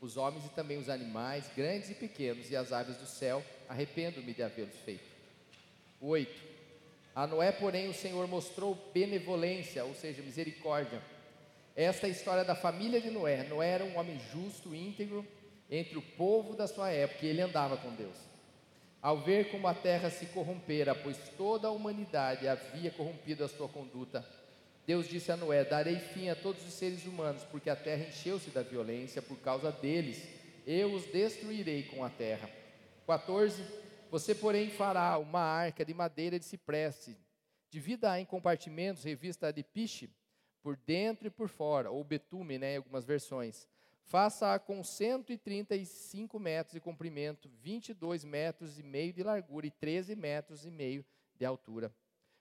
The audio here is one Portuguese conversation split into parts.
os homens e também os animais, grandes e pequenos, e as aves do céu, arrependo-me de havê-los feito. 8. A Noé, porém, o Senhor mostrou benevolência, ou seja, misericórdia. Esta é a história da família de Noé. Noé era um homem justo, íntegro, entre o povo da sua época, e ele andava com Deus. Ao ver como a terra se corrompera, pois toda a humanidade havia corrompido a sua conduta, Deus disse a Noé: Darei fim a todos os seres humanos, porque a terra encheu-se da violência por causa deles. Eu os destruirei com a terra. 14. Você, porém, fará uma arca de madeira de cipreste, divida em compartimentos, revista de piche, por dentro e por fora, ou betume, né, em algumas versões. Faça-a com 135 metros de comprimento, 22 metros e meio de largura e 13 metros e meio de altura.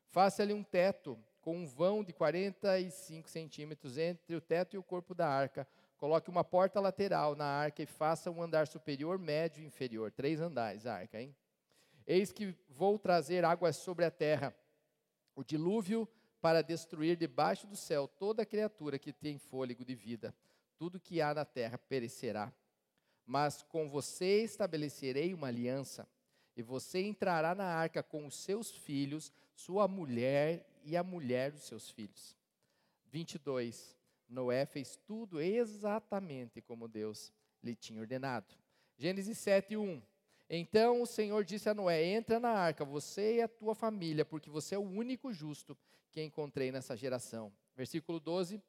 Faça-lhe um teto com um vão de 45 centímetros entre o teto e o corpo da arca. Coloque uma porta lateral na arca e faça um andar superior, médio e inferior. Três andares a arca, hein? Eis que vou trazer águas sobre a terra, o dilúvio para destruir debaixo do céu toda criatura que tem fôlego de vida. Tudo que há na terra perecerá. Mas com você estabelecerei uma aliança, e você entrará na arca com os seus filhos, sua mulher e a mulher dos seus filhos. 22. Noé fez tudo exatamente como Deus lhe tinha ordenado. Gênesis 7, 1. Então o Senhor disse a Noé: Entra na arca, você e a tua família, porque você é o único justo que encontrei nessa geração. Versículo 12.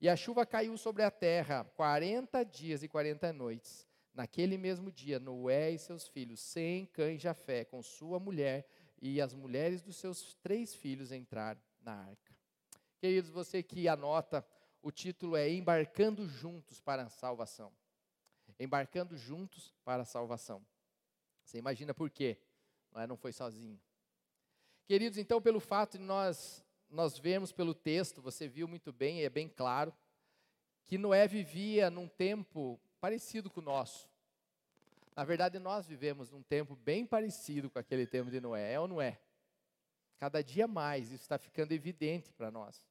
E a chuva caiu sobre a terra 40 dias e 40 noites. Naquele mesmo dia, Noé e seus filhos, Sem, Cã e Jafé, com sua mulher e as mulheres dos seus três filhos entraram na arca. Queridos, você que anota, o título é Embarcando Juntos para a Salvação. Embarcando Juntos para a Salvação. Você imagina por quê? Não, é, não foi sozinho. Queridos, então, pelo fato de nós, nós vermos pelo texto, você viu muito bem, é bem claro, que Noé vivia num tempo parecido com o nosso. Na verdade, nós vivemos num tempo bem parecido com aquele tempo de Noé, é ou não é? Cada dia mais isso está ficando evidente para nós.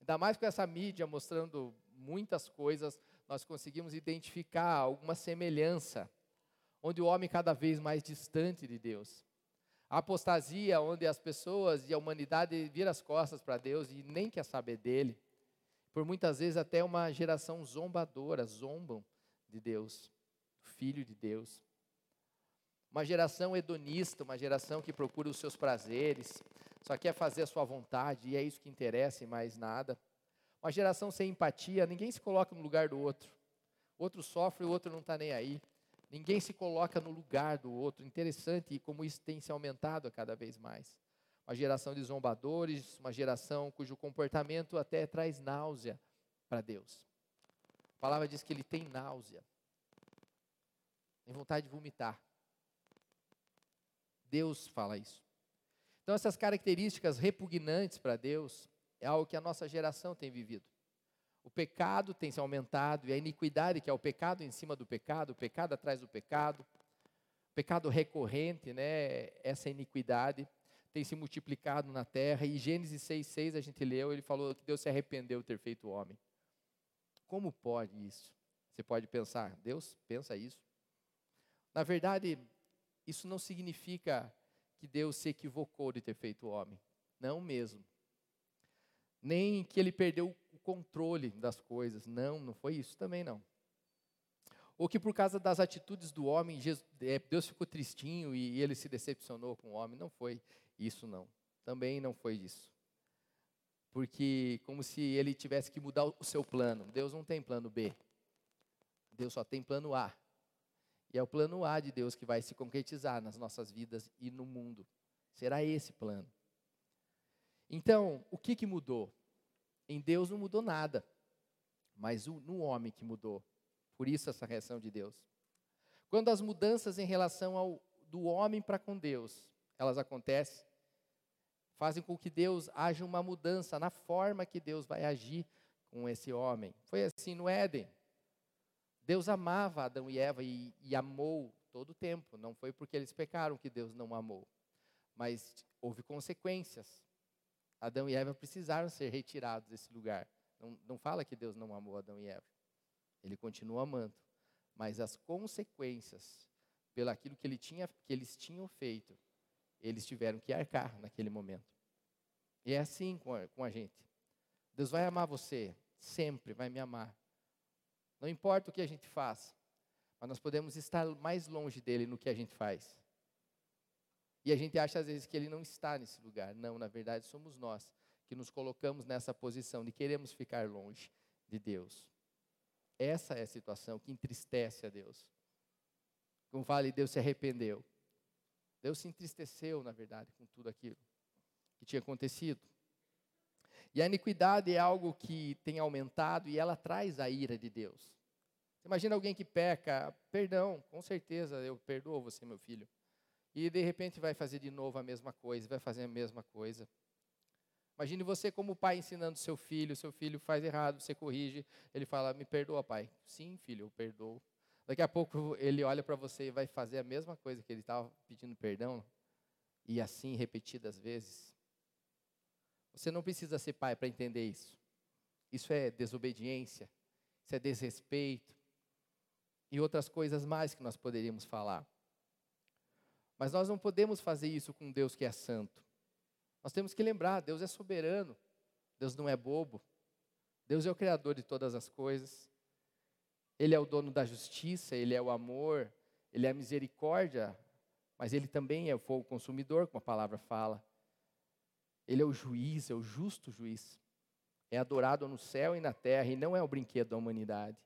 Ainda mais com essa mídia mostrando muitas coisas, nós conseguimos identificar alguma semelhança onde o homem cada vez mais distante de Deus. A apostasia, onde as pessoas e a humanidade viram as costas para Deus e nem quer saber dele. Por muitas vezes até uma geração zombadora, zombam de Deus, Filho de Deus. Uma geração hedonista, uma geração que procura os seus prazeres, só quer fazer a sua vontade e é isso que interessa e mais nada. Uma geração sem empatia, ninguém se coloca no lugar do outro. O outro sofre, o outro não está nem aí. Ninguém se coloca no lugar do outro. Interessante como isso tem se aumentado cada vez mais. Uma geração de zombadores, uma geração cujo comportamento até traz náusea para Deus. A palavra diz que ele tem náusea. Tem vontade de vomitar. Deus fala isso. Então, essas características repugnantes para Deus é algo que a nossa geração tem vivido. O pecado tem se aumentado e a iniquidade, que é o pecado em cima do pecado, o pecado atrás do pecado, o pecado recorrente, né, essa iniquidade tem se multiplicado na terra. E Gênesis 6,6 a gente leu, ele falou que Deus se arrependeu de ter feito o homem. Como pode isso? Você pode pensar, Deus pensa isso? Na verdade, isso não significa que Deus se equivocou de ter feito o homem. Não mesmo. Nem que ele perdeu controle das coisas. Não, não foi isso também não. Ou que por causa das atitudes do homem, é, Deus ficou tristinho e ele se decepcionou com o homem. Não foi isso não. Também não foi isso. Porque como se ele tivesse que mudar o seu plano. Deus não tem plano B. Deus só tem plano A. E é o plano A de Deus que vai se concretizar nas nossas vidas e no mundo. Será esse plano. Então, o que, que mudou? Em Deus não mudou nada, mas no homem que mudou. Por isso essa reação de Deus. Quando as mudanças em relação ao do homem para com Deus, elas acontecem, fazem com que Deus haja uma mudança na forma que Deus vai agir com esse homem. Foi assim no Éden. Deus amava Adão e Eva e, e amou todo o tempo. Não foi porque eles pecaram que Deus não amou, mas houve consequências. Adão e Eva precisaram ser retirados desse lugar. Não, não fala que Deus não amou Adão e Eva. Ele continua amando. mas as consequências pelo aquilo que, ele tinha, que eles tinham feito, eles tiveram que arcar naquele momento. E é assim com a, com a gente. Deus vai amar você, sempre vai me amar. Não importa o que a gente faça, mas nós podemos estar mais longe dele no que a gente faz. E a gente acha às vezes que ele não está nesse lugar. Não, na verdade somos nós que nos colocamos nessa posição de queremos ficar longe de Deus. Essa é a situação que entristece a Deus. Como fale, Deus se arrependeu. Deus se entristeceu, na verdade, com tudo aquilo que tinha acontecido. E a iniquidade é algo que tem aumentado e ela traz a ira de Deus. Imagina alguém que peca, perdão, com certeza eu perdoo você, meu filho. E de repente vai fazer de novo a mesma coisa, vai fazer a mesma coisa. Imagine você como pai ensinando seu filho, seu filho faz errado, você corrige, ele fala: "Me perdoa, pai". Sim, filho, eu perdoo. Daqui a pouco ele olha para você e vai fazer a mesma coisa que ele estava pedindo perdão, e assim repetidas vezes. Você não precisa ser pai para entender isso. Isso é desobediência, isso é desrespeito e outras coisas mais que nós poderíamos falar. Mas nós não podemos fazer isso com Deus que é santo. Nós temos que lembrar: Deus é soberano, Deus não é bobo, Deus é o Criador de todas as coisas, Ele é o dono da justiça, Ele é o amor, Ele é a misericórdia, mas Ele também é o fogo consumidor, como a palavra fala. Ele é o juiz, é o justo juiz. É adorado no céu e na terra e não é o brinquedo da humanidade.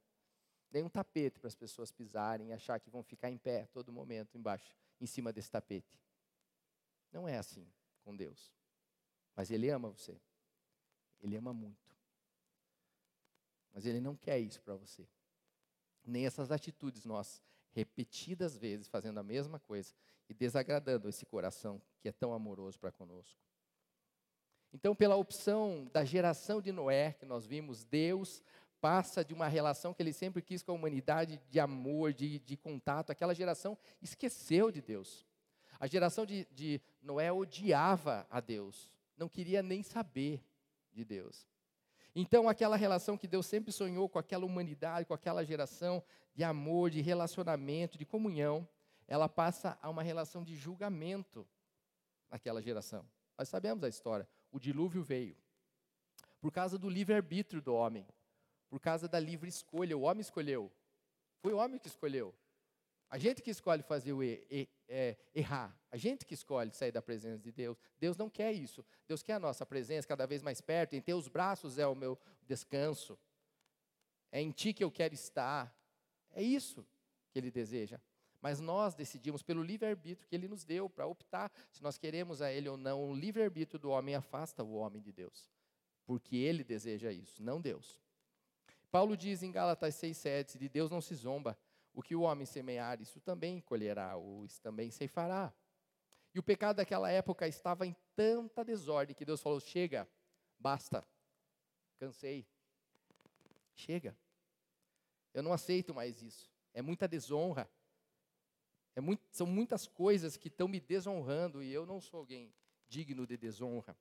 Nem um tapete para as pessoas pisarem e achar que vão ficar em pé todo momento embaixo, em cima desse tapete. Não é assim com Deus. Mas Ele ama você. Ele ama muito. Mas Ele não quer isso para você. Nem essas atitudes nós, repetidas vezes, fazendo a mesma coisa e desagradando esse coração que é tão amoroso para conosco. Então, pela opção da geração de Noé, que nós vimos, Deus passa de uma relação que ele sempre quis com a humanidade, de amor, de, de contato. Aquela geração esqueceu de Deus. A geração de, de Noé odiava a Deus, não queria nem saber de Deus. Então, aquela relação que Deus sempre sonhou com aquela humanidade, com aquela geração de amor, de relacionamento, de comunhão, ela passa a uma relação de julgamento naquela geração. Nós sabemos a história o dilúvio veio. Por causa do livre-arbítrio do homem, por causa da livre escolha, o homem escolheu. Foi o homem que escolheu. A gente que escolhe fazer o é, errar, a gente que escolhe sair da presença de Deus. Deus não quer isso. Deus quer a nossa presença cada vez mais perto. Em teus braços é o meu descanso. É em ti que eu quero estar. É isso que Ele deseja. Mas nós decidimos pelo livre-arbítrio que ele nos deu para optar se nós queremos a ele ou não. O livre-arbítrio do homem afasta o homem de Deus, porque ele deseja isso, não Deus. Paulo diz em Gálatas 6,7: de Deus não se zomba. O que o homem semear, isso também colherá, ou isso também ceifará. E o pecado daquela época estava em tanta desordem que Deus falou: chega, basta, cansei, chega. Eu não aceito mais isso. É muita desonra. É muito, são muitas coisas que estão me desonrando e eu não sou alguém digno de desonra.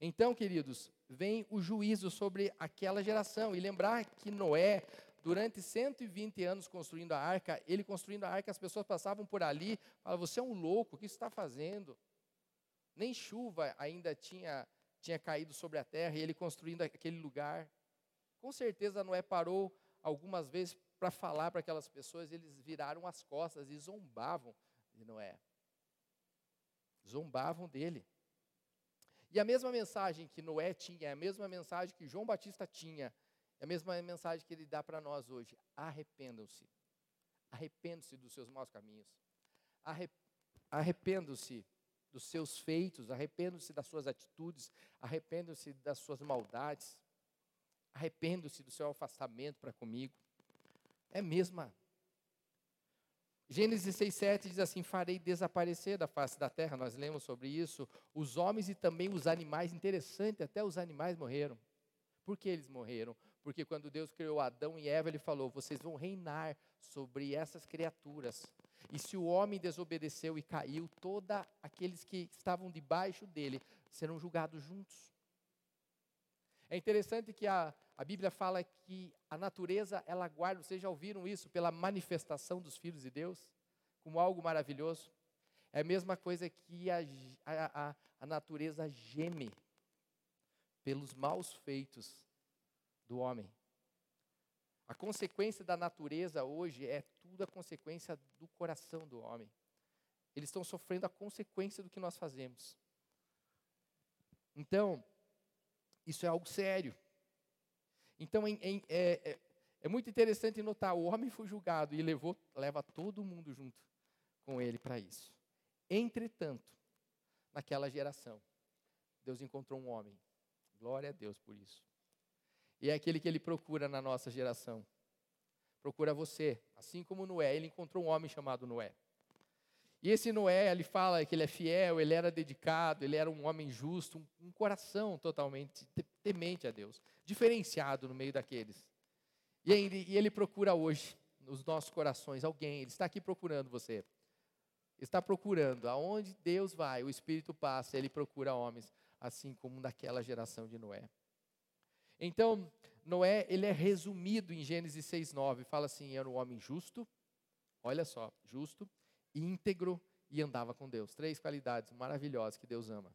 Então, queridos, vem o juízo sobre aquela geração. E lembrar que Noé, durante 120 anos construindo a arca, ele construindo a arca, as pessoas passavam por ali, falavam, você é um louco, o que está fazendo? Nem chuva ainda tinha, tinha caído sobre a terra, e ele construindo aquele lugar. Com certeza Noé parou algumas vezes para falar para aquelas pessoas, eles viraram as costas e zombavam de Noé. Zombavam dele. E a mesma mensagem que Noé tinha, a mesma mensagem que João Batista tinha, a mesma mensagem que ele dá para nós hoje. Arrependam-se. Arrependam-se dos seus maus caminhos. Arrependam-se dos seus feitos, arrependam-se das suas atitudes, arrependam-se das suas maldades, arrependam-se do seu afastamento para comigo. É mesma. Gênesis 6,7 diz assim: Farei desaparecer da face da terra, nós lemos sobre isso, os homens e também os animais. Interessante, até os animais morreram. Por que eles morreram? Porque quando Deus criou Adão e Eva, ele falou: vocês vão reinar sobre essas criaturas. E se o homem desobedeceu e caiu, todos aqueles que estavam debaixo dele serão julgados juntos. É interessante que a, a Bíblia fala que a natureza, ela guarda, vocês já ouviram isso, pela manifestação dos filhos de Deus, como algo maravilhoso. É a mesma coisa que a, a, a natureza geme pelos maus feitos do homem. A consequência da natureza hoje é tudo a consequência do coração do homem. Eles estão sofrendo a consequência do que nós fazemos. Então, isso é algo sério. Então, é, é, é, muito interessante notar: o homem foi julgado e levou, leva todo mundo junto com ele para isso. Entretanto, naquela geração, Deus encontrou um homem. Glória a Deus por isso. E é aquele que ele procura na nossa geração. Procura você. Assim como Noé, ele encontrou um homem chamado Noé. E esse Noé, ele fala que ele é fiel, ele era dedicado, ele era um homem justo, um, um coração totalmente temente a Deus, diferenciado no meio daqueles. E ele, e ele procura hoje, nos nossos corações, alguém, ele está aqui procurando você. Está procurando, aonde Deus vai, o Espírito passa, ele procura homens, assim como naquela geração de Noé. Então, Noé, ele é resumido em Gênesis 6:9, fala assim: era um homem justo, olha só, justo, íntegro e andava com Deus. Três qualidades maravilhosas que Deus ama.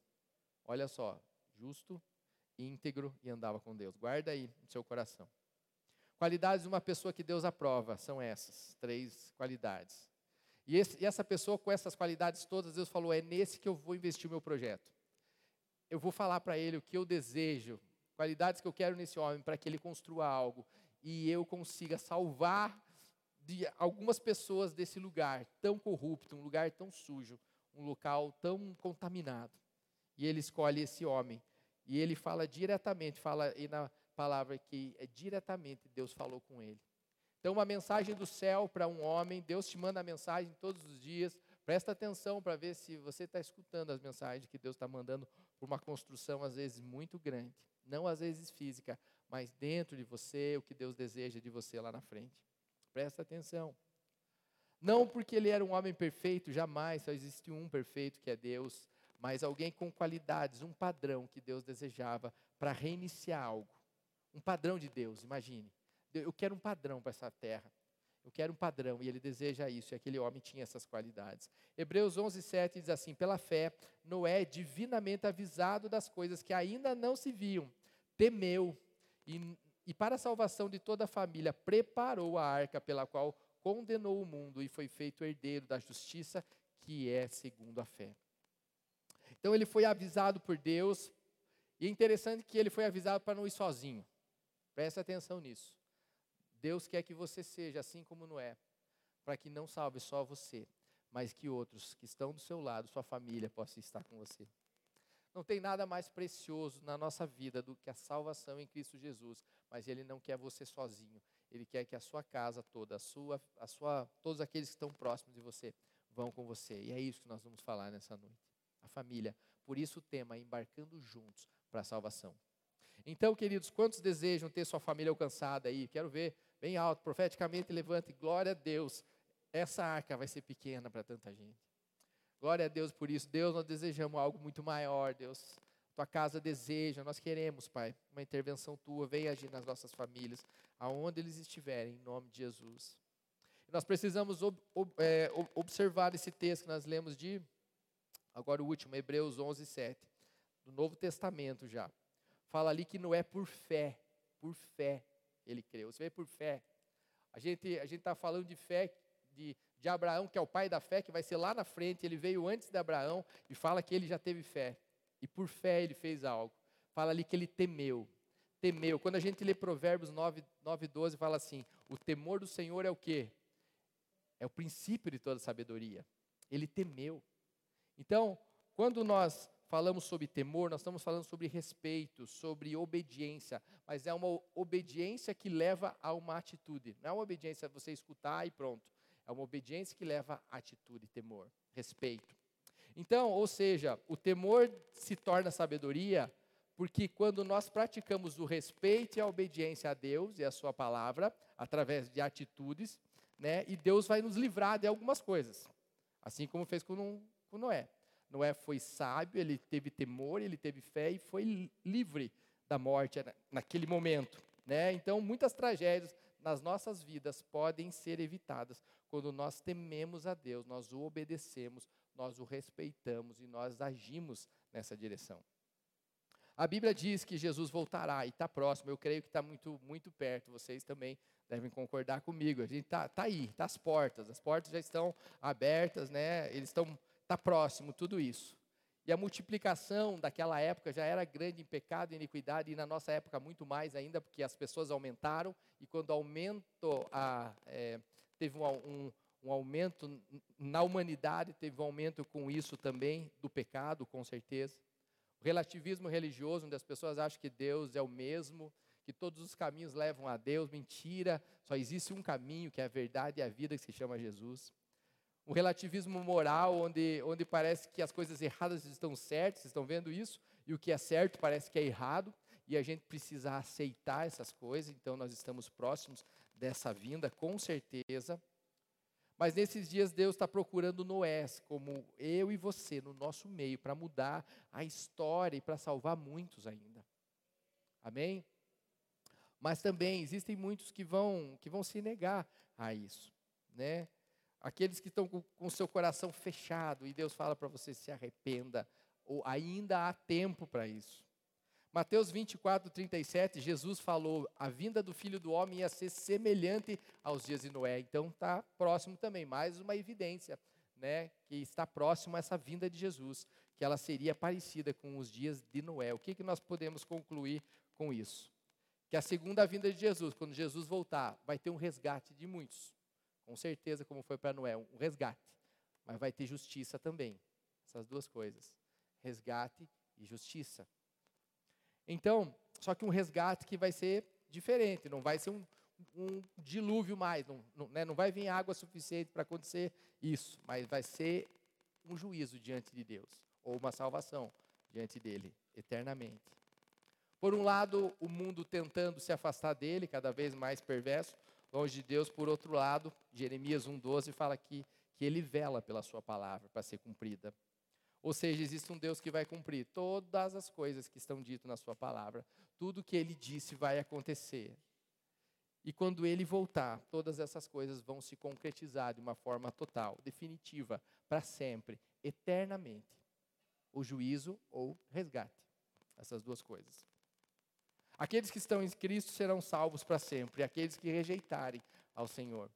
Olha só, justo, íntegro e andava com Deus. Guarda aí no seu coração. Qualidades de uma pessoa que Deus aprova são essas, três qualidades. E, esse, e essa pessoa com essas qualidades todas, Deus falou: é nesse que eu vou investir o meu projeto. Eu vou falar para ele o que eu desejo, qualidades que eu quero nesse homem para que ele construa algo e eu consiga salvar de algumas pessoas desse lugar tão corrupto, um lugar tão sujo, um local tão contaminado. E ele escolhe esse homem. E ele fala diretamente, fala aí na palavra que é diretamente Deus falou com ele. Então, uma mensagem do céu para um homem, Deus te manda a mensagem todos os dias. Presta atenção para ver se você está escutando as mensagens que Deus está mandando por uma construção, às vezes, muito grande. Não às vezes física, mas dentro de você, o que Deus deseja de você lá na frente. Presta atenção. Não porque ele era um homem perfeito, jamais, só existe um perfeito que é Deus, mas alguém com qualidades, um padrão que Deus desejava para reiniciar algo. Um padrão de Deus, imagine. Eu quero um padrão para essa terra. Eu quero um padrão, e ele deseja isso, e aquele homem tinha essas qualidades. Hebreus 11, 7 diz assim: Pela fé, Noé, divinamente avisado das coisas que ainda não se viam, temeu e e para a salvação de toda a família, preparou a arca pela qual condenou o mundo e foi feito herdeiro da justiça, que é segundo a fé. Então ele foi avisado por Deus, e é interessante que ele foi avisado para não ir sozinho. Preste atenção nisso. Deus quer que você seja assim como Noé, para que não salve só você, mas que outros que estão do seu lado, sua família, possam estar com você. Não tem nada mais precioso na nossa vida do que a salvação em Cristo Jesus, mas Ele não quer você sozinho. Ele quer que a sua casa toda, a sua, a sua, todos aqueles que estão próximos de você, vão com você. E é isso que nós vamos falar nessa noite. A família. Por isso o tema embarcando juntos para a salvação. Então, queridos, quantos desejam ter sua família alcançada aí? Quero ver bem alto, profeticamente levante, glória a Deus. Essa arca vai ser pequena para tanta gente. Glória a Deus por isso. Deus, nós desejamos algo muito maior, Deus. Tua casa deseja, nós queremos, Pai, uma intervenção tua. Venha agir nas nossas famílias, aonde eles estiverem, em nome de Jesus. Nós precisamos ob, ob, é, observar esse texto que nós lemos de, agora o último, Hebreus 11, 7, do Novo Testamento já. Fala ali que não é por fé, por fé ele creu. Você vê por fé. A gente a está falando de fé de, de Abraão, que é o pai da fé, que vai ser lá na frente, ele veio antes de Abraão e fala que ele já teve fé. E por fé ele fez algo. Fala ali que ele temeu. Temeu. Quando a gente lê Provérbios 9, 9 12, fala assim: o temor do Senhor é o quê? É o princípio de toda sabedoria. Ele temeu. Então, quando nós falamos sobre temor, nós estamos falando sobre respeito, sobre obediência, mas é uma obediência que leva a uma atitude. Não é uma obediência você escutar e pronto. É uma obediência que leva a atitude, temor, respeito. Então, ou seja, o temor se torna sabedoria porque quando nós praticamos o respeito e a obediência a Deus e a sua palavra, através de atitudes, né, e Deus vai nos livrar de algumas coisas, assim como fez com, com Noé. Noé foi sábio, ele teve temor, ele teve fé e foi livre da morte naquele momento. Né? Então, muitas tragédias nas nossas vidas podem ser evitadas quando nós tememos a Deus, nós o obedecemos, nós o respeitamos e nós agimos nessa direção. A Bíblia diz que Jesus voltará e está próximo, eu creio que está muito, muito perto, vocês também devem concordar comigo. A gente está tá aí, está às portas, as portas já estão abertas, né? eles estão, está próximo, tudo isso. E a multiplicação daquela época já era grande em pecado e iniquidade, e na nossa época muito mais ainda, porque as pessoas aumentaram, e quando aumentou a, é, teve um, um, um aumento na humanidade, teve um aumento com isso também do pecado, com certeza. O relativismo religioso, onde as pessoas acham que Deus é o mesmo, que todos os caminhos levam a Deus, mentira, só existe um caminho, que é a verdade e a vida, que se chama Jesus um relativismo moral, onde, onde parece que as coisas erradas estão certas, vocês estão vendo isso? E o que é certo parece que é errado, e a gente precisa aceitar essas coisas, então nós estamos próximos dessa vinda, com certeza. Mas nesses dias Deus está procurando Noés, como eu e você, no nosso meio, para mudar a história e para salvar muitos ainda. Amém? Mas também existem muitos que vão, que vão se negar a isso, né? Aqueles que estão com o seu coração fechado e Deus fala para você se arrependa, ou ainda há tempo para isso. Mateus 24, 37, Jesus falou: a vinda do filho do homem ia ser semelhante aos dias de Noé. Então está próximo também, mais uma evidência, né, que está próximo a essa vinda de Jesus, que ela seria parecida com os dias de Noé. O que, que nós podemos concluir com isso? Que a segunda vinda de Jesus, quando Jesus voltar, vai ter um resgate de muitos. Com certeza, como foi para Noé, um resgate. Mas vai ter justiça também. Essas duas coisas: resgate e justiça. Então, só que um resgate que vai ser diferente, não vai ser um, um dilúvio mais, não, não, né, não vai vir água suficiente para acontecer isso, mas vai ser um juízo diante de Deus, ou uma salvação diante dele, eternamente. Por um lado, o mundo tentando se afastar dele, cada vez mais perverso, longe de Deus. Por outro lado, Jeremias 1,12 fala aqui que ele vela pela sua palavra para ser cumprida. Ou seja, existe um Deus que vai cumprir todas as coisas que estão ditas na sua palavra. Tudo que ele disse vai acontecer. E quando ele voltar, todas essas coisas vão se concretizar de uma forma total, definitiva, para sempre, eternamente. O juízo ou resgate. Essas duas coisas. Aqueles que estão em Cristo serão salvos para sempre, aqueles que rejeitarem ao Senhor,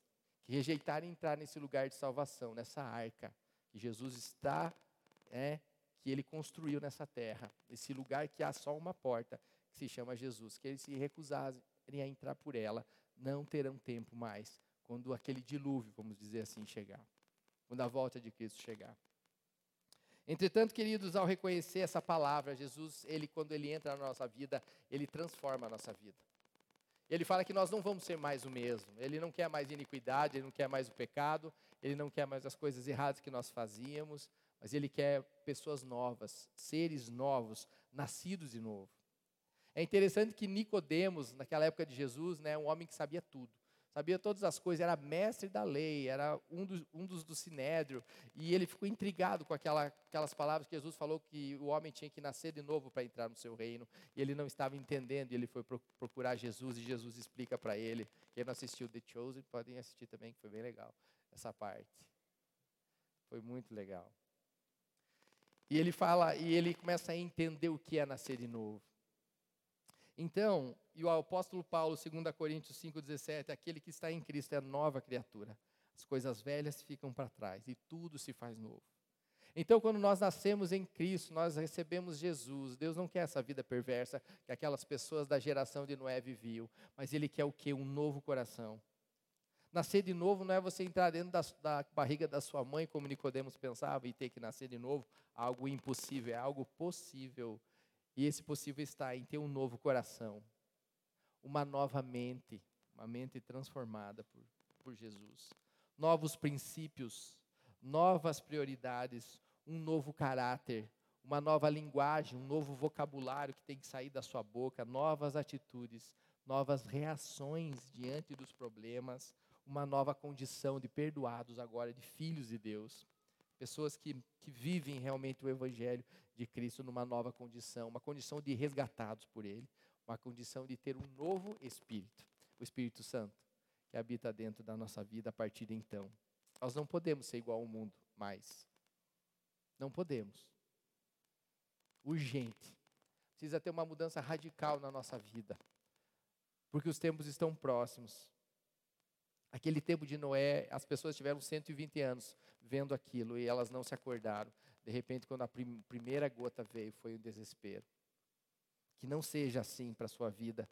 que rejeitarem entrar nesse lugar de salvação, nessa arca que Jesus está, é, que ele construiu nessa terra, esse lugar que há só uma porta, que se chama Jesus, que eles se recusarem a entrar por ela, não terão tempo mais, quando aquele dilúvio, vamos dizer assim, chegar, quando a volta de Cristo chegar. Entretanto, queridos, ao reconhecer essa palavra, Jesus, ele quando ele entra na nossa vida, ele transforma a nossa vida. Ele fala que nós não vamos ser mais o mesmo. Ele não quer mais iniquidade, ele não quer mais o pecado, ele não quer mais as coisas erradas que nós fazíamos, mas ele quer pessoas novas, seres novos, nascidos de novo. É interessante que Nicodemos, naquela época de Jesus, né, um homem que sabia tudo sabia todas as coisas, era mestre da lei, era um dos, um dos do sinédrio, e ele ficou intrigado com aquela, aquelas palavras que Jesus falou que o homem tinha que nascer de novo para entrar no seu reino, e ele não estava entendendo, e ele foi procurar Jesus, e Jesus explica para ele. Quem não assistiu The Chosen, podem assistir também, que foi bem legal, essa parte. Foi muito legal. E ele fala, e ele começa a entender o que é nascer de novo. Então, e o apóstolo Paulo, 2 Coríntios 5,17, aquele que está em Cristo é nova criatura. As coisas velhas ficam para trás e tudo se faz novo. Então, quando nós nascemos em Cristo, nós recebemos Jesus. Deus não quer essa vida perversa que aquelas pessoas da geração de Noé viviam, mas Ele quer o quê? Um novo coração. Nascer de novo não é você entrar dentro da, da barriga da sua mãe, como Nicodemos pensava, e ter que nascer de novo, algo impossível, é algo possível e esse possível está em ter um novo coração, uma nova mente, uma mente transformada por, por Jesus. Novos princípios, novas prioridades, um novo caráter, uma nova linguagem, um novo vocabulário que tem que sair da sua boca, novas atitudes, novas reações diante dos problemas, uma nova condição de perdoados agora, de filhos de Deus pessoas que, que vivem realmente o Evangelho de Cristo numa nova condição, uma condição de resgatados por Ele, uma condição de ter um novo Espírito, o Espírito Santo, que habita dentro da nossa vida a partir de então. Nós não podemos ser igual ao mundo mais. Não podemos. Urgente. Precisa ter uma mudança radical na nossa vida. Porque os tempos estão próximos. Aquele tempo de Noé, as pessoas tiveram 120 anos vendo aquilo e elas não se acordaram. De repente, quando a prim primeira gota veio, foi um desespero. Que não seja assim para a sua vida.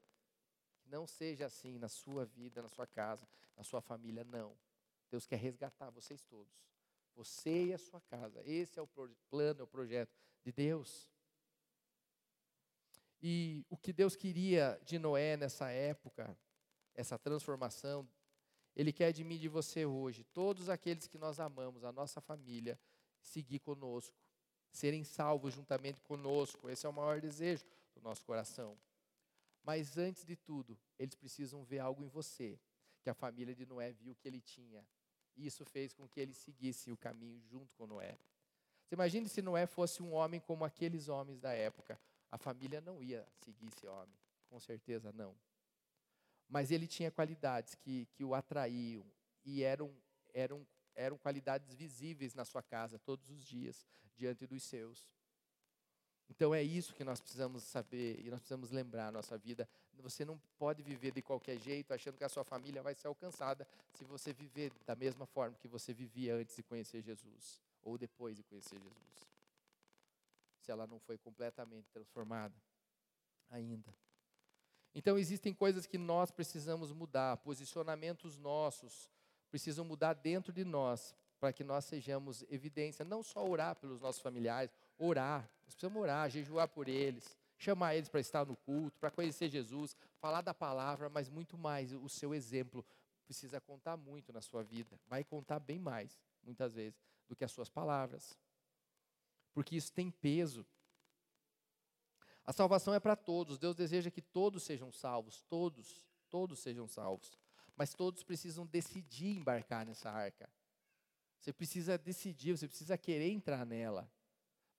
Que não seja assim na sua vida, na sua casa, na sua família, não. Deus quer resgatar vocês todos. Você e a sua casa. Esse é o plano, é o projeto de Deus. E o que Deus queria de Noé nessa época, essa transformação, Ele quer de mim e de você hoje, todos aqueles que nós amamos, a nossa família, seguir conosco, serem salvos juntamente conosco. Esse é o maior desejo do nosso coração. Mas antes de tudo, eles precisam ver algo em você, que a família de Noé viu que ele tinha. E isso fez com que ele seguisse o caminho junto com Noé. Você imagine se Noé fosse um homem como aqueles homens da época, a família não ia seguir esse homem, com certeza não. Mas ele tinha qualidades que, que o atraíam e eram, eram, eram qualidades visíveis na sua casa todos os dias, diante dos seus. Então é isso que nós precisamos saber e nós precisamos lembrar na nossa vida. Você não pode viver de qualquer jeito achando que a sua família vai ser alcançada se você viver da mesma forma que você vivia antes de conhecer Jesus ou depois de conhecer Jesus se ela não foi completamente transformada ainda. Então existem coisas que nós precisamos mudar, posicionamentos nossos precisam mudar dentro de nós para que nós sejamos evidência, não só orar pelos nossos familiares, orar, nós precisamos orar, jejuar por eles, chamar eles para estar no culto, para conhecer Jesus, falar da palavra, mas muito mais, o seu exemplo precisa contar muito na sua vida, vai contar bem mais, muitas vezes, do que as suas palavras porque isso tem peso. A salvação é para todos. Deus deseja que todos sejam salvos, todos, todos sejam salvos. Mas todos precisam decidir embarcar nessa arca. Você precisa decidir, você precisa querer entrar nela.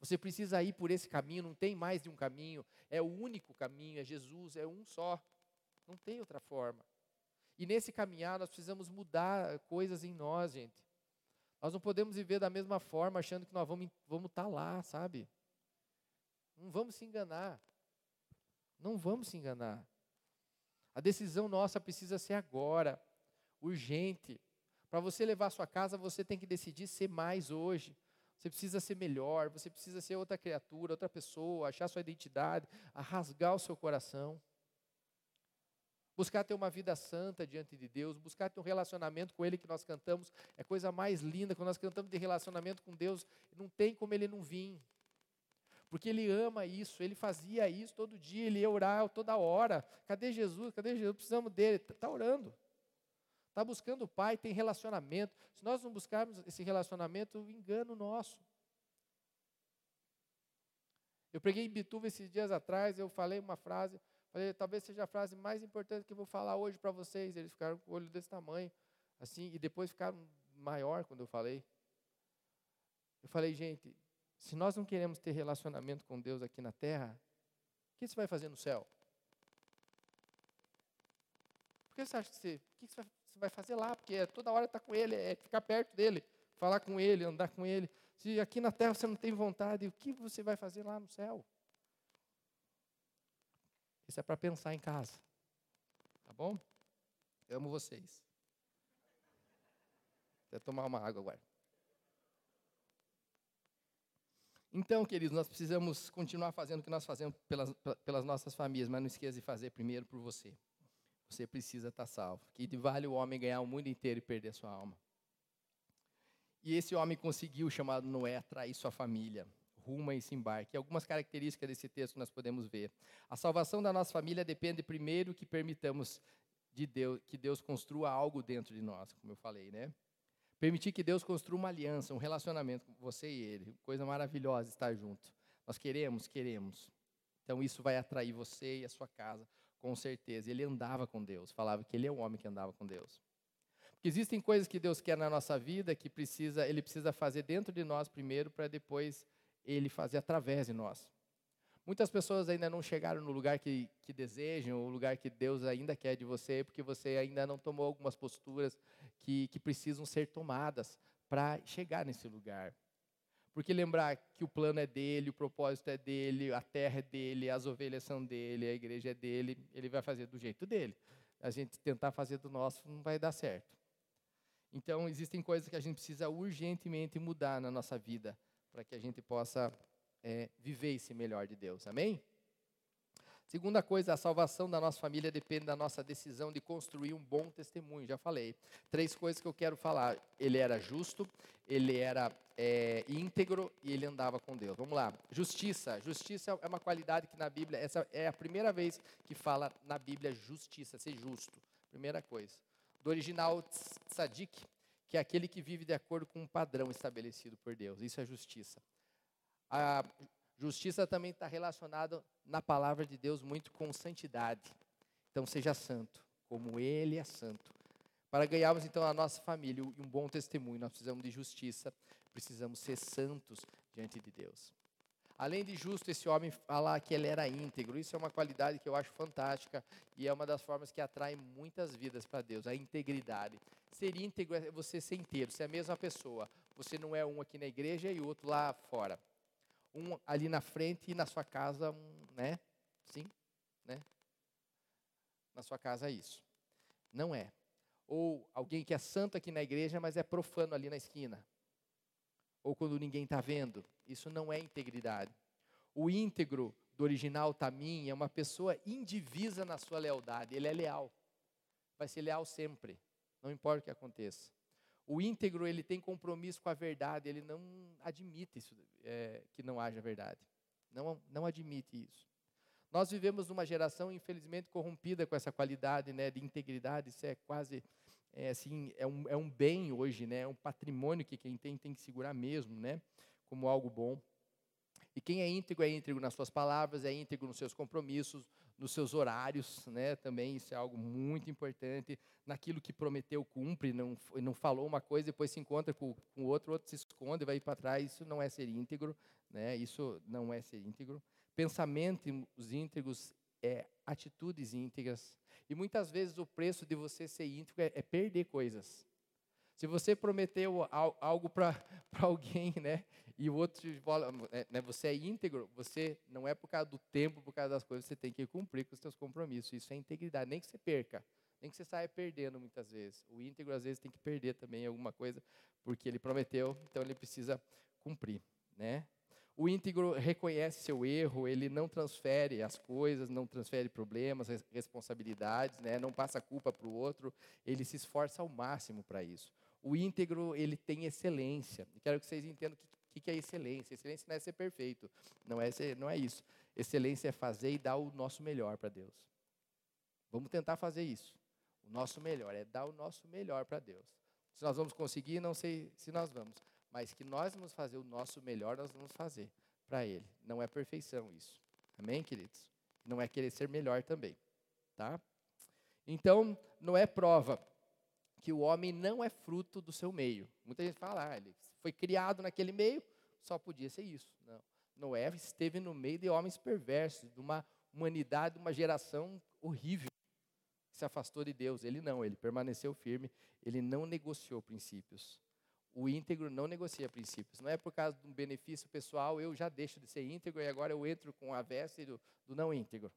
Você precisa ir por esse caminho, não tem mais de um caminho, é o único caminho, é Jesus, é um só. Não tem outra forma. E nesse caminhar nós precisamos mudar coisas em nós, gente. Nós não podemos viver da mesma forma achando que nós vamos vamos estar tá lá, sabe? Não vamos se enganar. Não vamos se enganar. A decisão nossa precisa ser agora, urgente. Para você levar a sua casa, você tem que decidir ser mais hoje. Você precisa ser melhor, você precisa ser outra criatura, outra pessoa, achar sua identidade, rasgar o seu coração buscar ter uma vida santa diante de Deus, buscar ter um relacionamento com Ele que nós cantamos, é coisa mais linda, quando nós cantamos de relacionamento com Deus, não tem como Ele não vir. Porque Ele ama isso, Ele fazia isso todo dia, Ele ia orar toda hora. Cadê Jesus? Cadê Jesus? Precisamos dele. Está tá orando. Está buscando o Pai, tem relacionamento. Se nós não buscarmos esse relacionamento, engano nosso. Eu preguei em Bituva esses dias atrás, eu falei uma frase, Falei, talvez seja a frase mais importante que eu vou falar hoje para vocês. Eles ficaram com o olho desse tamanho, assim, e depois ficaram maior quando eu falei. Eu falei, gente, se nós não queremos ter relacionamento com Deus aqui na terra, o que você vai fazer no céu? Por que você acha que você, o que você vai fazer lá? Porque é toda hora estar tá com Ele, é ficar perto dele, falar com Ele, andar com Ele. Se aqui na terra você não tem vontade, o que você vai fazer lá no céu? Isso é para pensar em casa. Tá bom? Eu amo vocês. Vou tomar uma água agora. Então, queridos, nós precisamos continuar fazendo o que nós fazemos pelas, pelas nossas famílias, mas não esqueça de fazer primeiro por você. Você precisa estar salvo. Que vale o homem ganhar o mundo inteiro e perder sua alma. E esse homem conseguiu, chamado Noé, atrair sua família rumo a esse embarque. Algumas características desse texto nós podemos ver. A salvação da nossa família depende primeiro que permitamos de Deus, que Deus construa algo dentro de nós, como eu falei, né? Permitir que Deus construa uma aliança, um relacionamento com você e ele. Coisa maravilhosa estar junto. Nós queremos, queremos. Então isso vai atrair você e a sua casa, com certeza. Ele andava com Deus, falava que ele é um homem que andava com Deus. Porque existem coisas que Deus quer na nossa vida que precisa, ele precisa fazer dentro de nós primeiro para depois ele fazer através de nós. Muitas pessoas ainda não chegaram no lugar que, que desejam, o lugar que Deus ainda quer de você, porque você ainda não tomou algumas posturas que, que precisam ser tomadas para chegar nesse lugar. Porque lembrar que o plano é dele, o propósito é dele, a terra é dele, as ovelhas são dele, a igreja é dele, ele vai fazer do jeito dele. A gente tentar fazer do nosso não vai dar certo. Então, existem coisas que a gente precisa urgentemente mudar na nossa vida para que a gente possa é, viver esse melhor de Deus. Amém? Segunda coisa, a salvação da nossa família depende da nossa decisão de construir um bom testemunho. Já falei. Três coisas que eu quero falar. Ele era justo, ele era é, íntegro e ele andava com Deus. Vamos lá. Justiça. Justiça é uma qualidade que na Bíblia, essa é a primeira vez que fala na Bíblia justiça, ser justo. Primeira coisa. Do original tzadik, que é aquele que vive de acordo com um padrão estabelecido por Deus. Isso é justiça. A justiça também está relacionada na palavra de Deus muito com santidade. Então seja santo, como Ele é santo. Para ganharmos então a nossa família e um bom testemunho, nós precisamos de justiça, precisamos ser santos diante de Deus. Além de justo, esse homem falar que ele era íntegro, isso é uma qualidade que eu acho fantástica e é uma das formas que atrai muitas vidas para Deus, a integridade. Ser íntegro é você ser inteiro, ser a mesma pessoa. Você não é um aqui na igreja e outro lá fora um ali na frente e na sua casa, um, né? Sim, né? Na sua casa é isso. Não é. Ou alguém que é santo aqui na igreja, mas é profano ali na esquina. Ou quando ninguém está vendo. Isso não é integridade. O íntegro do original tamim é uma pessoa indivisa na sua lealdade. Ele é leal. Vai ser leal sempre. Não importa o que aconteça. O íntegro ele tem compromisso com a verdade, ele não admite isso, é, que não haja verdade. Não, não admite isso. Nós vivemos numa geração, infelizmente, corrompida com essa qualidade né, de integridade. Isso é quase é, assim, é um, é um bem hoje, né, é um patrimônio que quem tem tem que segurar mesmo, né, como algo bom. E quem é íntegro é íntegro nas suas palavras, é íntegro nos seus compromissos, nos seus horários, né? Também isso é algo muito importante. Naquilo que prometeu, cumpre, não, não falou uma coisa, depois se encontra com o outro, outro se esconde, vai para trás. Isso não é ser íntegro, né? Isso não é ser íntegro. Pensamentos íntegros é atitudes íntegras. E muitas vezes o preço de você ser íntegro é, é perder coisas. Se você prometeu algo para alguém, né, e o outro é, né, você é íntegro, você não é por causa do tempo, por causa das coisas, você tem que cumprir com os seus compromissos. Isso é integridade, nem que você perca, nem que você saia perdendo muitas vezes. O íntegro às vezes tem que perder também alguma coisa, porque ele prometeu, então ele precisa cumprir, né? O íntegro reconhece seu erro, ele não transfere as coisas, não transfere problemas, responsabilidades, né? não passa culpa para o outro, ele se esforça ao máximo para isso. O íntegro, ele tem excelência. E quero que vocês entendam o que, que é excelência. Excelência não é ser perfeito, não é, ser, não é isso. Excelência é fazer e dar o nosso melhor para Deus. Vamos tentar fazer isso. O nosso melhor é dar o nosso melhor para Deus. Se nós vamos conseguir, não sei se nós vamos, mas que nós vamos fazer o nosso melhor, nós vamos fazer para Ele. Não é perfeição isso. Amém, queridos? Não é querer ser melhor também, tá? Então, não é prova que o homem não é fruto do seu meio. Muita gente fala, ah, ele foi criado naquele meio, só podia ser isso. Não. Noé esteve no meio de homens perversos, de uma humanidade, de uma geração horrível, que se afastou de Deus. Ele não, ele permaneceu firme, ele não negociou princípios. O íntegro não negocia princípios. Não é por causa de um benefício pessoal, eu já deixo de ser íntegro e agora eu entro com a veste do, do não íntegro.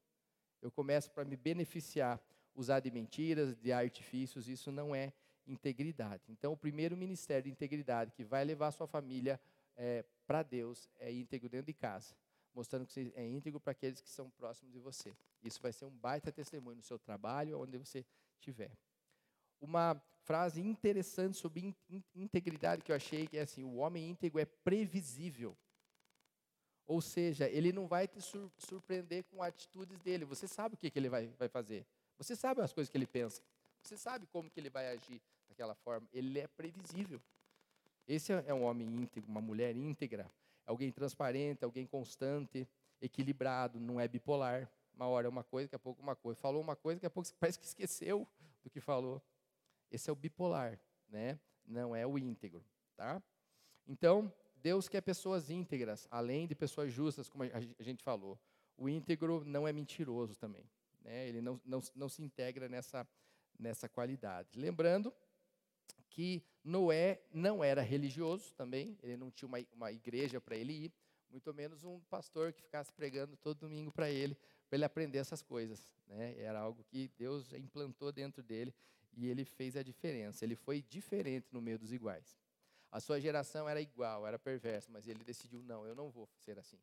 Eu começo para me beneficiar usar de mentiras, de artifícios, isso não é integridade. Então, o primeiro ministério de integridade que vai levar sua família é, para Deus é íntegro dentro de casa, mostrando que você é íntegro para aqueles que são próximos de você. Isso vai ser um baita testemunho no seu trabalho, onde você estiver. Uma frase interessante sobre integridade que eu achei que é assim: o homem íntegro é previsível. Ou seja, ele não vai te surpreender com atitudes dele. Você sabe o que, que ele vai, vai fazer. Você sabe as coisas que ele pensa. Você sabe como que ele vai agir daquela forma. Ele é previsível. Esse é um homem íntegro, uma mulher íntegra. Alguém transparente, alguém constante, equilibrado, não é bipolar. Uma hora é uma coisa, daqui a pouco uma coisa. Falou uma coisa, daqui a pouco parece que esqueceu do que falou. Esse é o bipolar, né? Não é o íntegro, tá? Então, Deus quer pessoas íntegras, além de pessoas justas, como a gente falou. o íntegro não é mentiroso também. Né? Ele não, não, não se integra nessa, nessa qualidade. Lembrando que Noé não era religioso também, ele não tinha uma, uma igreja para ele ir, muito menos um pastor que ficasse pregando todo domingo para ele, para ele aprender essas coisas. Né? Era algo que Deus implantou dentro dele e ele fez a diferença. Ele foi diferente no meio dos iguais. A sua geração era igual, era perversa, mas ele decidiu: não, eu não vou ser assim.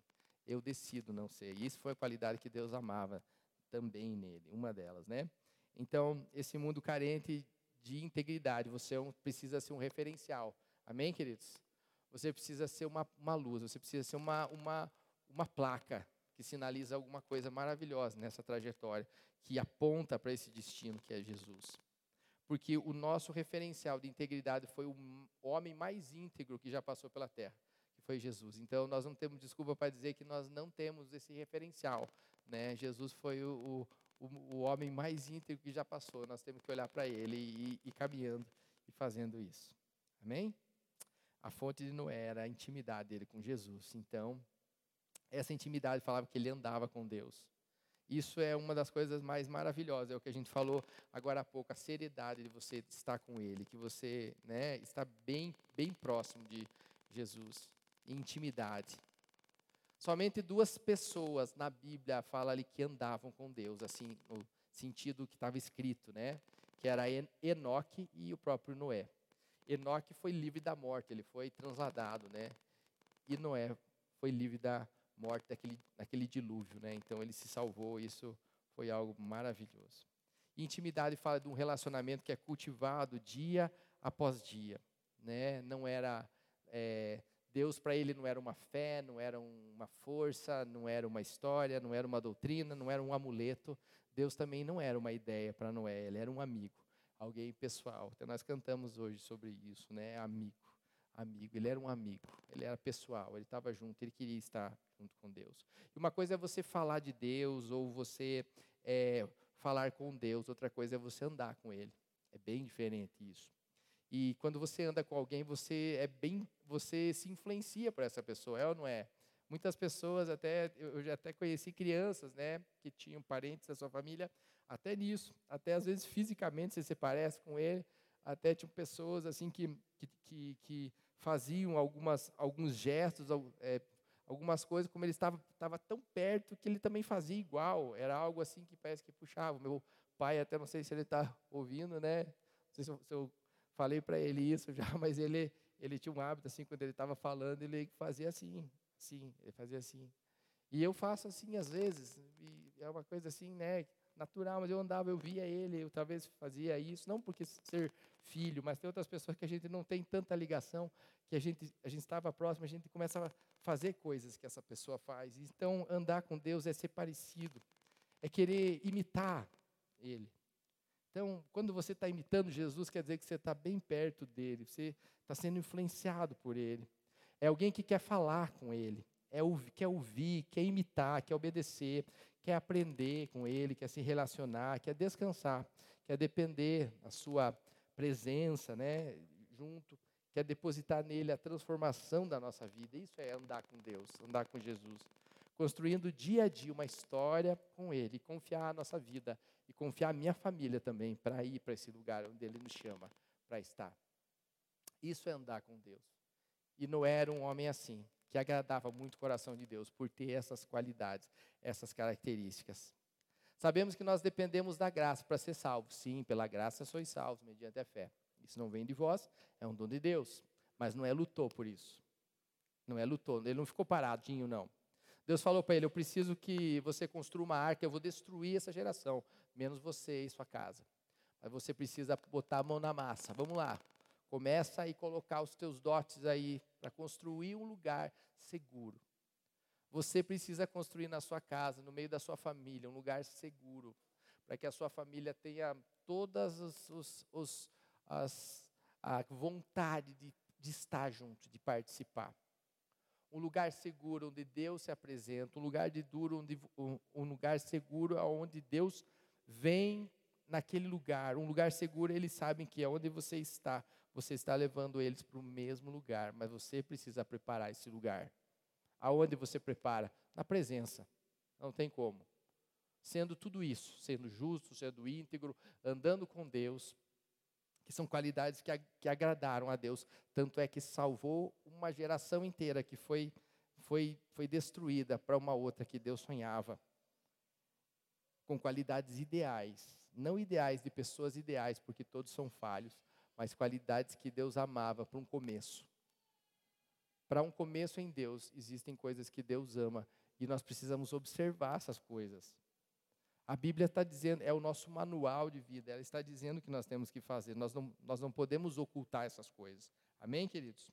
Eu decido não ser. E isso foi a qualidade que Deus amava também nele, uma delas, né? Então, esse mundo carente de integridade, você é precisa ser um referencial. Amém, queridos? Você precisa ser uma, uma luz, você precisa ser uma, uma, uma placa que sinaliza alguma coisa maravilhosa nessa trajetória, que aponta para esse destino que é Jesus. Porque o nosso referencial de integridade foi o homem mais íntegro que já passou pela terra, que foi Jesus. Então, nós não temos desculpa para dizer que nós não temos esse referencial. Né? Jesus foi o, o, o homem mais íntegro que já passou. Nós temos que olhar para ele e ir caminhando e fazendo isso. Amém? A fonte de Noé era a intimidade dele com Jesus. Então, essa intimidade falava que ele andava com Deus. Isso é uma das coisas mais maravilhosas, é o que a gente falou agora há pouco, a seriedade de você estar com Ele, que você né, está bem, bem próximo de Jesus, intimidade. Somente duas pessoas na Bíblia fala ali que andavam com Deus, assim, no sentido que estava escrito, né? Que era Enoque e o próprio Noé. Enoque foi livre da morte, ele foi transladado, né? E Noé foi livre da morte daquele, daquele dilúvio, né? Então ele se salvou, isso foi algo maravilhoso. Intimidade fala de um relacionamento que é cultivado dia após dia, né? Não era é, Deus para ele não era uma fé, não era uma força, não era uma história, não era uma doutrina, não era um amuleto. Deus também não era uma ideia para Noé, ele era um amigo alguém pessoal. Então nós cantamos hoje sobre isso, né? Amigo, amigo. Ele era um amigo, ele era pessoal, ele estava junto, ele queria estar junto com Deus. E uma coisa é você falar de Deus ou você é, falar com Deus, outra coisa é você andar com Ele. É bem diferente isso. E quando você anda com alguém, você é bem, você se influencia por essa pessoa, é ou não é? Muitas pessoas até eu já até conheci crianças, né, que tinham parentes da sua família até nisso, até às vezes fisicamente você se parece com ele, até tinham pessoas assim que, que, que, faziam algumas, alguns gestos, é, algumas coisas, como ele estava, estava tão perto que ele também fazia igual, era algo assim que parece que puxava. Meu pai, até não sei se ele está ouvindo, né? Não sei se eu, se eu falei para ele isso já, mas ele, ele tinha um hábito assim, quando ele estava falando, ele fazia assim, assim, ele fazia assim. E eu faço assim às vezes, é uma coisa assim, né? natural, mas eu andava, eu via ele, eu talvez fazia isso, não porque ser filho, mas tem outras pessoas que a gente não tem tanta ligação, que a gente, a gente estava próximo, a gente começa a fazer coisas que essa pessoa faz. Então, andar com Deus é ser parecido, é querer imitar Ele. Então, quando você está imitando Jesus, quer dizer que você está bem perto dele, você está sendo influenciado por ele. É alguém que quer falar com ele é ouvir, quer ouvir, quer imitar, quer obedecer, quer aprender com Ele, quer se relacionar, quer descansar, quer depender da sua presença, né, junto, quer depositar nele a transformação da nossa vida. Isso é andar com Deus, andar com Jesus, construindo dia a dia uma história com Ele, confiar a nossa vida e confiar minha família também para ir para esse lugar onde Ele nos chama para estar. Isso é andar com Deus. E não era um homem assim que agradava muito o coração de Deus, por ter essas qualidades, essas características. Sabemos que nós dependemos da graça para ser salvos. Sim, pela graça sois salvos, mediante a fé. Isso não vem de vós, é um dom de Deus. Mas não é lutou por isso. Não é lutou, ele não ficou paradinho, não. Deus falou para ele: Eu preciso que você construa uma arca, eu vou destruir essa geração, menos você e sua casa. Mas você precisa botar a mão na massa. Vamos lá. Começa aí colocar os teus dotes aí para construir um lugar seguro. Você precisa construir na sua casa, no meio da sua família, um lugar seguro, para que a sua família tenha todas os, os, os as, a vontade de, de estar junto, de participar. Um lugar seguro onde Deus se apresenta, um lugar de duro onde um lugar seguro onde Deus vem naquele lugar, um lugar seguro, eles sabem que é onde você está, você está levando eles para o mesmo lugar, mas você precisa preparar esse lugar. Aonde você prepara? Na presença. Não tem como. Sendo tudo isso, sendo justo, sendo íntegro, andando com Deus, que são qualidades que, que agradaram a Deus. Tanto é que salvou uma geração inteira que foi, foi, foi destruída para uma outra que Deus sonhava. Com qualidades ideais. Não ideais de pessoas ideais, porque todos são falhos, mas qualidades que Deus amava para um começo. Para um começo em Deus, existem coisas que Deus ama e nós precisamos observar essas coisas. A Bíblia está dizendo, é o nosso manual de vida, ela está dizendo o que nós temos que fazer, nós não, nós não podemos ocultar essas coisas. Amém, queridos?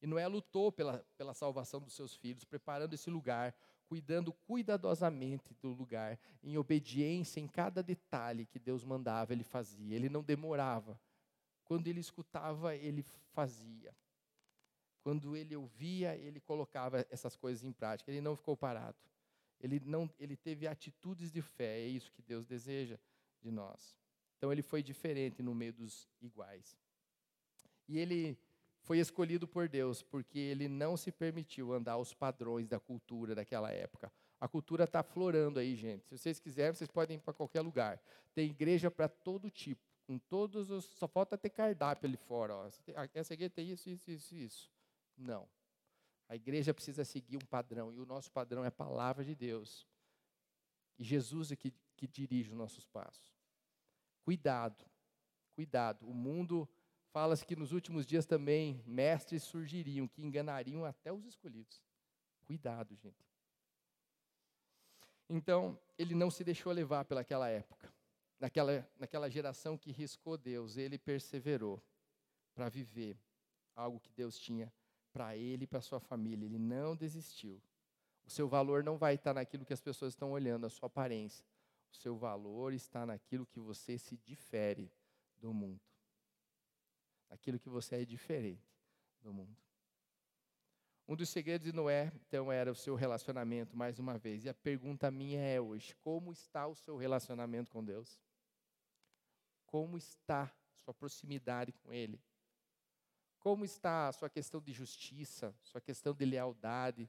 E Noé lutou pela, pela salvação dos seus filhos, preparando esse lugar, cuidando cuidadosamente do lugar, em obediência em cada detalhe que Deus mandava, ele fazia, ele não demorava. Quando ele escutava, ele fazia. Quando ele ouvia, ele colocava essas coisas em prática, ele não ficou parado. Ele, não, ele teve atitudes de fé, é isso que Deus deseja de nós. Então ele foi diferente no meio dos iguais. E ele foi escolhido por Deus porque ele não se permitiu andar aos padrões da cultura daquela época. A cultura está florando aí, gente. Se vocês quiserem, vocês podem ir para qualquer lugar. Tem igreja para todo tipo, com todos os. Só falta ter cardápio ali fora. Ó. Essa igreja tem isso, isso, isso, isso. Não. A igreja precisa seguir um padrão, e o nosso padrão é a palavra de Deus. E Jesus é que, que dirige os nossos passos. Cuidado, cuidado. O mundo fala-se que nos últimos dias também mestres surgiriam que enganariam até os escolhidos. Cuidado, gente. Então, ele não se deixou levar pelaquela época. Naquela, naquela geração que riscou Deus, ele perseverou para viver algo que Deus tinha para ele e para sua família. Ele não desistiu. O seu valor não vai estar naquilo que as pessoas estão olhando, a sua aparência. O seu valor está naquilo que você se difere do mundo. Naquilo que você é diferente do mundo. Um dos segredos de Noé, então, era o seu relacionamento, mais uma vez. E a pergunta minha é hoje: como está o seu relacionamento com Deus? Como está sua proximidade com Ele? Como está a sua questão de justiça, sua questão de lealdade,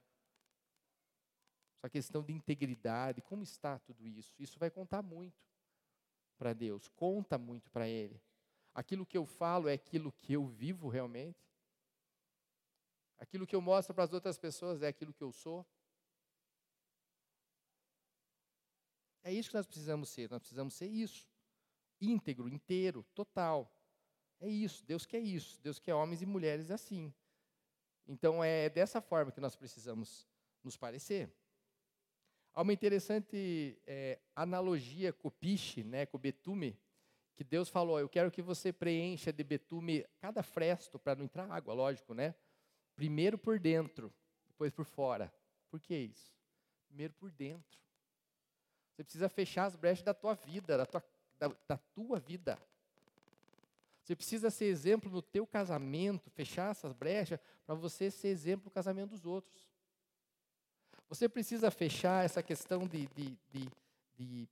sua questão de integridade? Como está tudo isso? Isso vai contar muito para Deus, conta muito para Ele. Aquilo que eu falo é aquilo que eu vivo realmente? Aquilo que eu mostro para as outras pessoas é aquilo que eu sou? É isso que nós precisamos ser, nós precisamos ser isso. Íntegro, inteiro, total. É isso, Deus quer isso, Deus quer homens e mulheres assim. Então é dessa forma que nós precisamos nos parecer. Há uma interessante é, analogia com o piche, né, com o betume, que Deus falou: Eu quero que você preencha de betume cada fresto para não entrar água, lógico, né? Primeiro por dentro, depois por fora. Por que isso? Primeiro por dentro. Você precisa fechar as brechas da tua vida, da tua, da, da tua vida. Você precisa ser exemplo no teu casamento, fechar essas brechas para você ser exemplo no casamento dos outros. Você precisa fechar essa questão de, de, de, de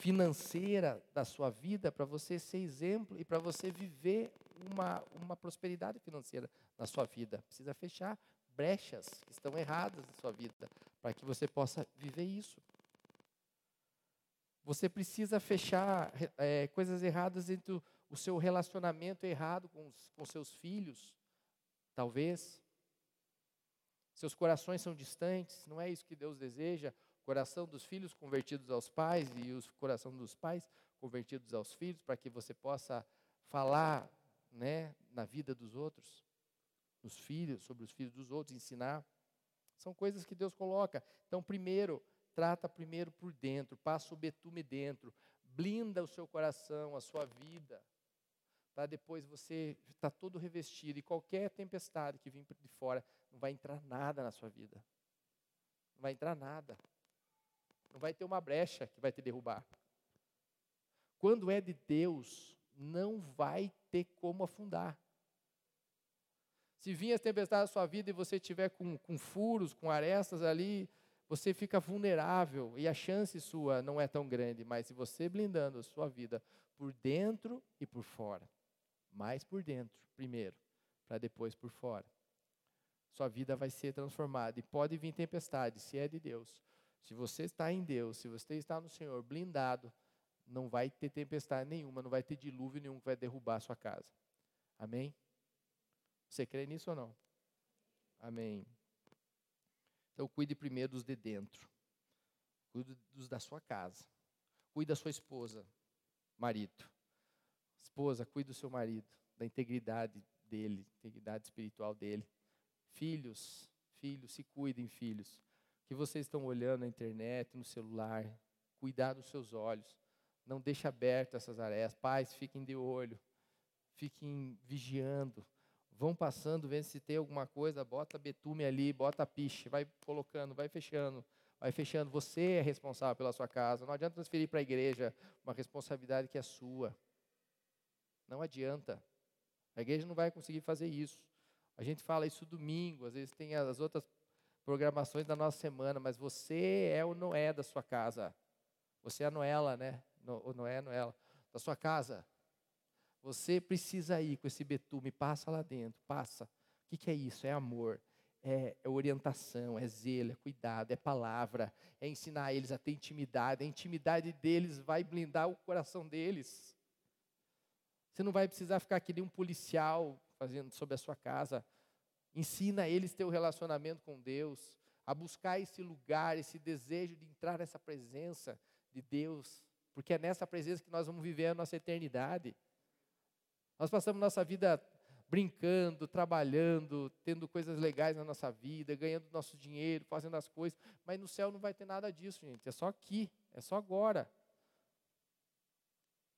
financeira da sua vida para você ser exemplo e para você viver uma, uma prosperidade financeira na sua vida. Precisa fechar brechas que estão erradas na sua vida para que você possa viver isso. Você precisa fechar é, coisas erradas entre o seu relacionamento errado com, os, com seus filhos, talvez. Seus corações são distantes, não é isso que Deus deseja. Coração dos filhos convertidos aos pais e o coração dos pais convertidos aos filhos, para que você possa falar né, na vida dos outros, nos filhos, sobre os filhos dos outros, ensinar. São coisas que Deus coloca. Então, primeiro, trata primeiro por dentro, passa o betume dentro, blinda o seu coração, a sua vida para depois você estar tá todo revestido e qualquer tempestade que vir de fora não vai entrar nada na sua vida. Não vai entrar nada. Não vai ter uma brecha que vai te derrubar. Quando é de Deus, não vai ter como afundar. Se vir as tempestades na sua vida e você tiver com, com furos, com arestas ali, você fica vulnerável e a chance sua não é tão grande, mas se você blindando a sua vida por dentro e por fora, mais por dentro, primeiro, para depois por fora. Sua vida vai ser transformada e pode vir tempestade, se é de Deus. Se você está em Deus, se você está no Senhor blindado, não vai ter tempestade nenhuma, não vai ter dilúvio nenhum que vai derrubar a sua casa. Amém? Você crê nisso ou não? Amém. Então cuide primeiro dos de dentro. Cuide dos da sua casa. Cuide da sua esposa, marido. Esposa, cuide do seu marido, da integridade dele, integridade espiritual dele. Filhos, filhos, se cuidem, filhos. Que vocês estão olhando na internet, no celular, cuidar dos seus olhos. Não deixe aberto essas arestas. Pais, fiquem de olho. Fiquem vigiando. Vão passando, vendo se tem alguma coisa, bota betume ali, bota piche, vai colocando, vai fechando, vai fechando. Você é responsável pela sua casa. Não adianta transferir para a igreja uma responsabilidade que é sua. Não adianta. A igreja não vai conseguir fazer isso. A gente fala isso domingo, às vezes tem as outras programações da nossa semana, mas você é o Noé da sua casa. Você é a Noela, né? O Noé, Noela, da sua casa. Você precisa ir com esse betume, passa lá dentro, passa. O que, é isso? É amor, é, é, orientação, é zelo, é cuidado, é palavra, é ensinar eles a ter intimidade. A intimidade deles vai blindar o coração deles. Você não vai precisar ficar aqui nem um policial fazendo sobre a sua casa. Ensina eles um relacionamento com Deus, a buscar esse lugar, esse desejo de entrar nessa presença de Deus, porque é nessa presença que nós vamos viver a nossa eternidade. Nós passamos nossa vida brincando, trabalhando, tendo coisas legais na nossa vida, ganhando nosso dinheiro, fazendo as coisas, mas no céu não vai ter nada disso, gente. É só aqui, é só agora.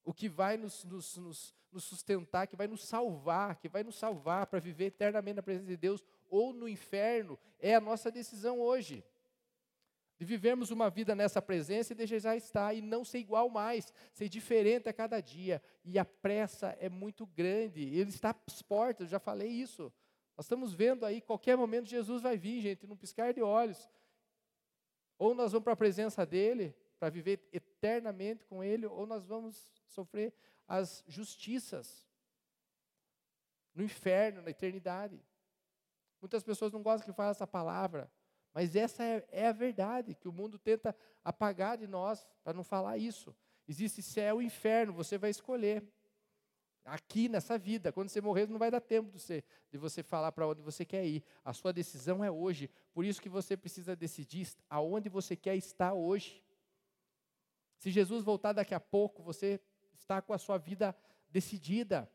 O que vai nos, nos, nos, nos sustentar, que vai nos salvar, que vai nos salvar para viver eternamente na presença de Deus ou no inferno, é a nossa decisão hoje. De vivermos uma vida nessa presença e desejar estar e não ser igual mais, ser diferente a cada dia. E a pressa é muito grande, ele está às portas, já falei isso. Nós estamos vendo aí, qualquer momento Jesus vai vir, gente, num piscar de olhos. Ou nós vamos para a presença dele, para viver eternamente com Ele, ou nós vamos sofrer as justiças no inferno, na eternidade. Muitas pessoas não gostam que fale essa palavra, mas essa é, é a verdade que o mundo tenta apagar de nós para não falar isso. Existe céu e inferno, você vai escolher. Aqui nessa vida, quando você morrer, não vai dar tempo de você, de você falar para onde você quer ir. A sua decisão é hoje. Por isso que você precisa decidir aonde você quer estar hoje. Se Jesus voltar daqui a pouco, você está com a sua vida decidida.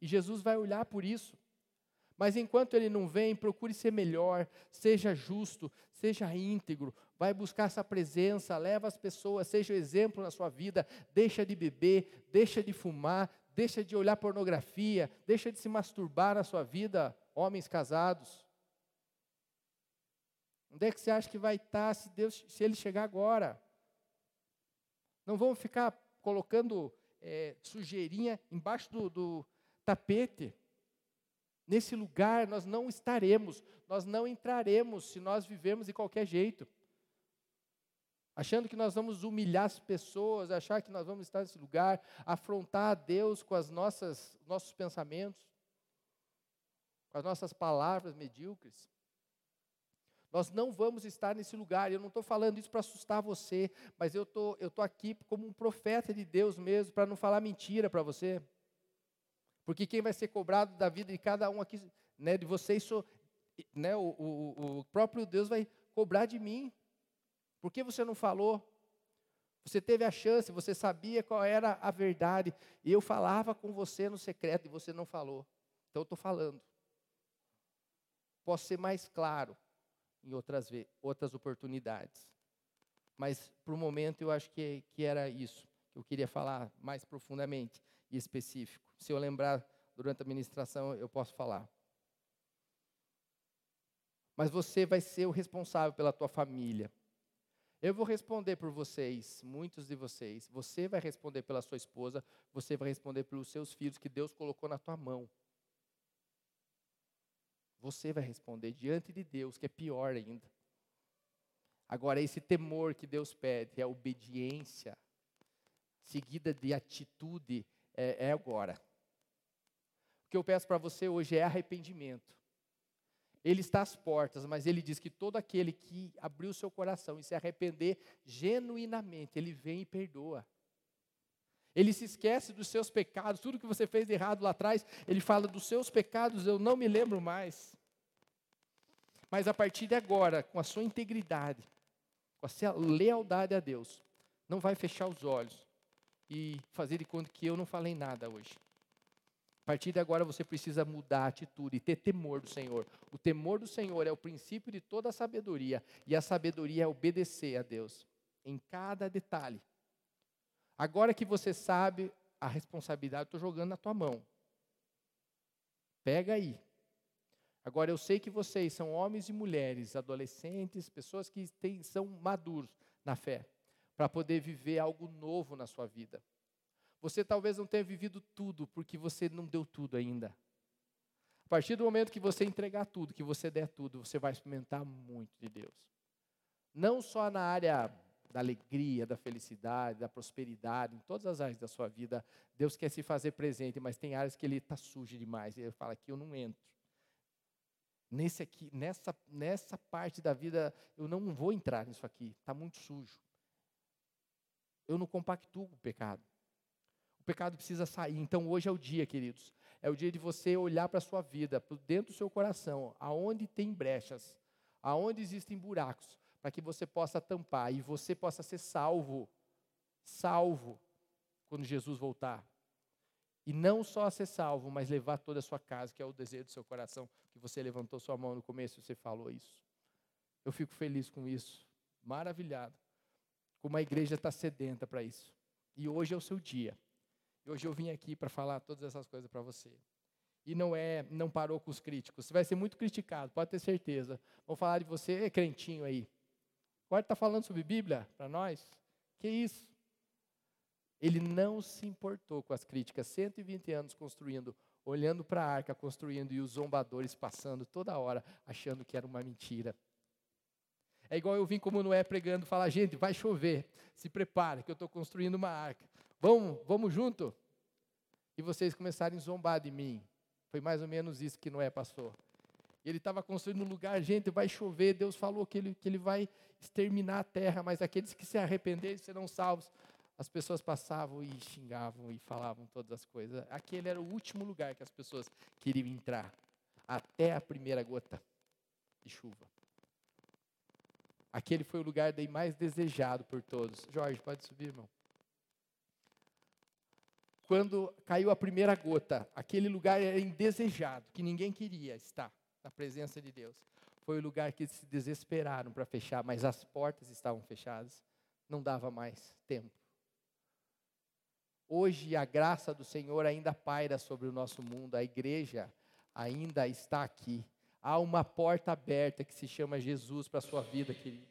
E Jesus vai olhar por isso. Mas enquanto ele não vem, procure ser melhor, seja justo, seja íntegro, vai buscar essa presença, leva as pessoas, seja exemplo na sua vida, deixa de beber, deixa de fumar, deixa de olhar pornografia, deixa de se masturbar na sua vida, homens casados. Onde é que você acha que vai estar se Deus, se ele chegar agora? Não vamos ficar colocando é, sujeirinha embaixo do, do tapete. Nesse lugar nós não estaremos, nós não entraremos se nós vivemos de qualquer jeito. Achando que nós vamos humilhar as pessoas, achar que nós vamos estar nesse lugar, afrontar a Deus com as nossas nossos pensamentos, com as nossas palavras medíocres. Nós não vamos estar nesse lugar. Eu não estou falando isso para assustar você, mas eu tô, estou tô aqui como um profeta de Deus mesmo, para não falar mentira para você. Porque quem vai ser cobrado da vida de cada um aqui, né, de vocês, sou, né, o, o, o próprio Deus vai cobrar de mim. Por que você não falou? Você teve a chance, você sabia qual era a verdade, e eu falava com você no secreto e você não falou. Então eu estou falando. Posso ser mais claro em outras, outras oportunidades. Mas, para o momento, eu acho que, que era isso que eu queria falar mais profundamente e específico. Se eu lembrar durante a ministração, eu posso falar. Mas você vai ser o responsável pela tua família. Eu vou responder por vocês, muitos de vocês. Você vai responder pela sua esposa, você vai responder pelos seus filhos que Deus colocou na tua mão. Você vai responder diante de Deus, que é pior ainda. Agora, esse temor que Deus pede é obediência, seguida de atitude, é, é agora. O que eu peço para você hoje é arrependimento. Ele está às portas, mas ele diz que todo aquele que abriu seu coração e se arrepender genuinamente, ele vem e perdoa. Ele se esquece dos seus pecados, tudo que você fez de errado lá atrás, ele fala dos seus pecados, eu não me lembro mais. Mas a partir de agora, com a sua integridade, com a sua lealdade a Deus, não vai fechar os olhos e fazer de conta que eu não falei nada hoje. A partir de agora você precisa mudar a atitude e ter temor do Senhor. O temor do Senhor é o princípio de toda a sabedoria, e a sabedoria é obedecer a Deus em cada detalhe. Agora que você sabe a responsabilidade, estou jogando na tua mão. Pega aí. Agora eu sei que vocês são homens e mulheres, adolescentes, pessoas que têm, são maduros na fé, para poder viver algo novo na sua vida. Você talvez não tenha vivido tudo, porque você não deu tudo ainda. A partir do momento que você entregar tudo, que você der tudo, você vai experimentar muito de Deus. Não só na área da alegria, da felicidade, da prosperidade, em todas as áreas da sua vida, Deus quer se fazer presente, mas tem áreas que Ele está sujo demais. Ele fala aqui, eu não entro. Nesse aqui, nessa, nessa parte da vida, eu não vou entrar nisso aqui, está muito sujo. Eu não compactuo com o pecado. O pecado precisa sair. Então hoje é o dia, queridos. É o dia de você olhar para a sua vida, para dentro do seu coração, aonde tem brechas, aonde existem buracos, para que você possa tampar e você possa ser salvo, salvo, quando Jesus voltar. E não só ser salvo, mas levar toda a sua casa, que é o desejo do seu coração, que você levantou sua mão no começo e você falou isso. Eu fico feliz com isso, maravilhado. Como a igreja está sedenta para isso. E hoje é o seu dia. E hoje eu vim aqui para falar todas essas coisas para você. E não é, não parou com os críticos. Você vai ser muito criticado, pode ter certeza. Vão falar de você, é crentinho aí. Agora está falando sobre Bíblia para nós? Que isso? Ele não se importou com as críticas. 120 anos construindo, olhando para a arca construindo e os zombadores passando toda hora, achando que era uma mentira. É igual eu vim como Noé pregando, falar, gente, vai chover, se prepare que eu estou construindo uma arca. Vamos, vamos junto? E vocês começarem a zombar de mim. Foi mais ou menos isso que Noé passou. Ele estava construindo um lugar, gente, vai chover. Deus falou que ele, que ele vai exterminar a terra, mas aqueles que se arrependerem serão salvos. As pessoas passavam e xingavam e falavam todas as coisas. Aquele era o último lugar que as pessoas queriam entrar, até a primeira gota de chuva. Aquele foi o lugar daí mais desejado por todos. Jorge, pode subir, irmão. Quando caiu a primeira gota, aquele lugar era indesejado, que ninguém queria estar na presença de Deus. Foi o lugar que se desesperaram para fechar, mas as portas estavam fechadas, não dava mais tempo. Hoje a graça do Senhor ainda paira sobre o nosso mundo, a igreja ainda está aqui. Há uma porta aberta que se chama Jesus para a sua vida, querido.